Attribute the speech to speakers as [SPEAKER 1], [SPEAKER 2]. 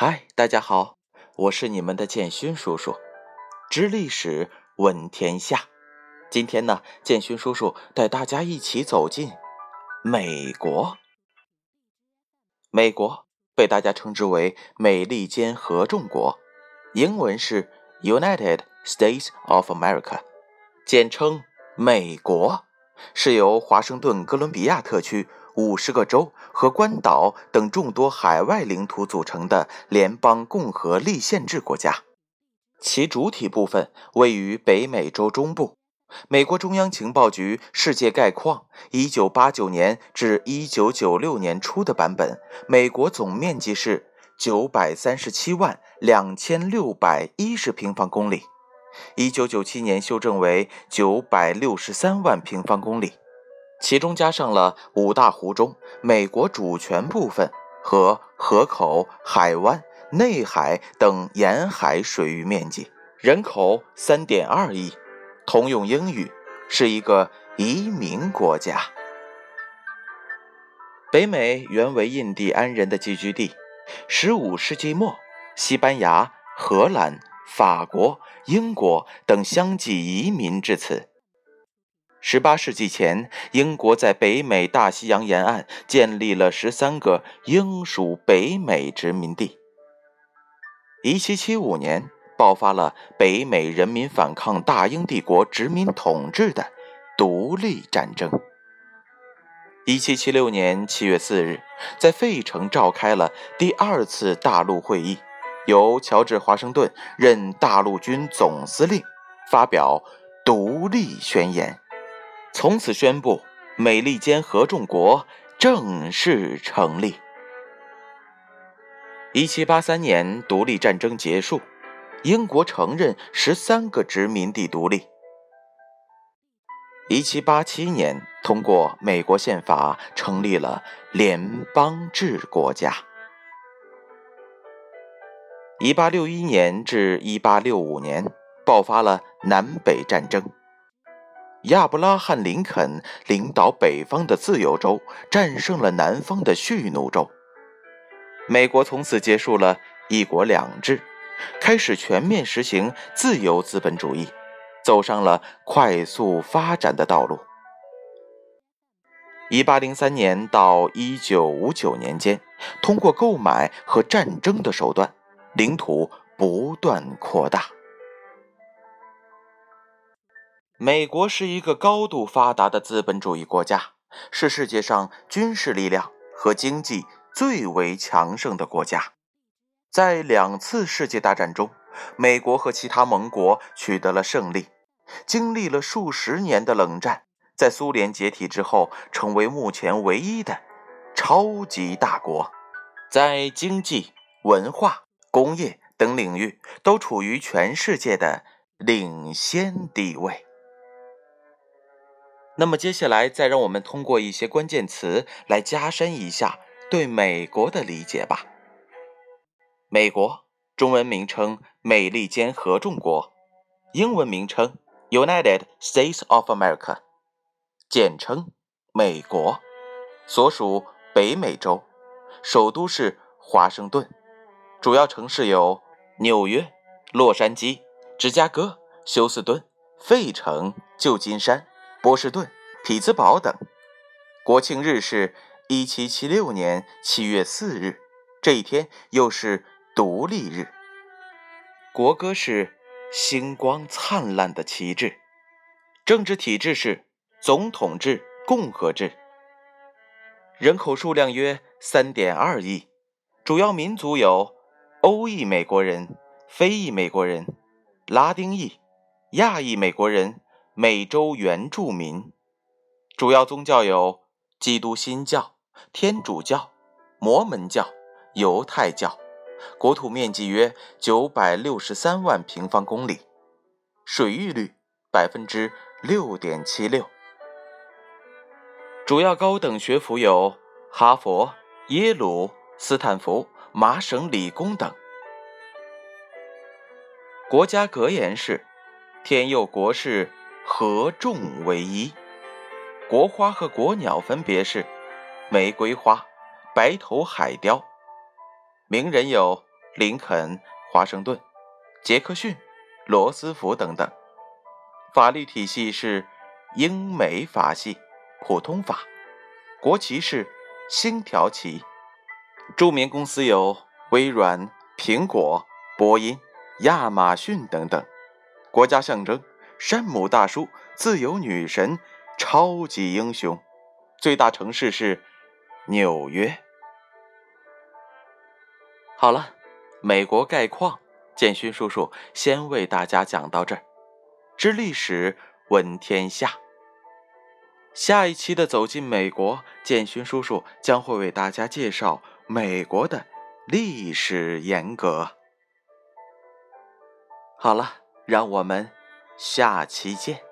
[SPEAKER 1] 嗨大家好，我是你们的建勋叔叔，知历史，问天下。今天呢，建勋叔叔带大家一起走进美国。美国被大家称之为“美利坚合众国”，英文是 United States of America，简称美国，是由华盛顿哥伦比亚特区。五十个州和关岛等众多海外领土组成的联邦共和立宪制国家，其主体部分位于北美洲中部。美国中央情报局世界概况，一九八九年至一九九六年初的版本，美国总面积是九百三十七万两千六百一十平方公里，一九九七年修正为九百六十三万平方公里。其中加上了五大湖中美国主权部分和河口、海湾、内海等沿海水域面积，人口三点二亿，通用英语，是一个移民国家。北美原为印第安人的寄居地，十五世纪末，西班牙、荷兰、法国、英国等相继移民至此。十八世纪前，英国在北美大西洋沿岸建立了十三个英属北美殖民地。一七七五年，爆发了北美人民反抗大英帝国殖民统治的独立战争。一七七六年七月四日，在费城召开了第二次大陆会议，由乔治·华盛顿任大陆军总司令，发表独立宣言。从此宣布，美利坚合众国正式成立。一七八三年，独立战争结束，英国承认十三个殖民地独立。一七八七年，通过美国宪法成立了联邦制国家。一八六一年至一八六五年，爆发了南北战争。亚伯拉罕·林肯领导北方的自由州战胜了南方的蓄奴州，美国从此结束了一国两制，开始全面实行自由资本主义，走上了快速发展的道路。一八零三年到一九五九年间，通过购买和战争的手段，领土不断扩大。美国是一个高度发达的资本主义国家，是世界上军事力量和经济最为强盛的国家。在两次世界大战中，美国和其他盟国取得了胜利。经历了数十年的冷战，在苏联解体之后，成为目前唯一的超级大国，在经济、文化、工业等领域都处于全世界的领先地位。那么接下来，再让我们通过一些关键词来加深一下对美国的理解吧。美国中文名称美利坚合众国，英文名称 United States of America，简称美国，所属北美洲，首都是华盛顿，主要城市有纽约、洛杉矶、芝加哥、休斯顿、费城、旧金山。波士顿、匹兹堡等。国庆日是一七七六年七月四日，这一天又是独立日。国歌是星光灿烂的旗帜。政治体制是总统制共和制。人口数量约三点二亿，主要民族有欧裔美国人、非裔美国人、拉丁裔、亚裔美国人。美洲原住民主要宗教有基督新教、天主教、摩门教、犹太教。国土面积约九百六十三万平方公里，水域率百分之六点七六。主要高等学府有哈佛、耶鲁、斯坦福、麻省理工等。国家格言是：天佑国事。合众为一，国花和国鸟分别是玫瑰花、白头海雕。名人有林肯、华盛顿、杰克逊、罗斯福等等。法律体系是英美法系，普通法。国旗是星条旗。著名公司有微软、苹果、波音、亚马逊等等。国家象征：山姆大叔、自由女神、超级英雄。最大城市是纽约。好了，美国概况，建勋叔叔先为大家讲到这儿。知历史，闻天下。下一期的《走进美国》，建勋叔叔将会为大家介绍美国的历史沿革。好了，让我们下期见。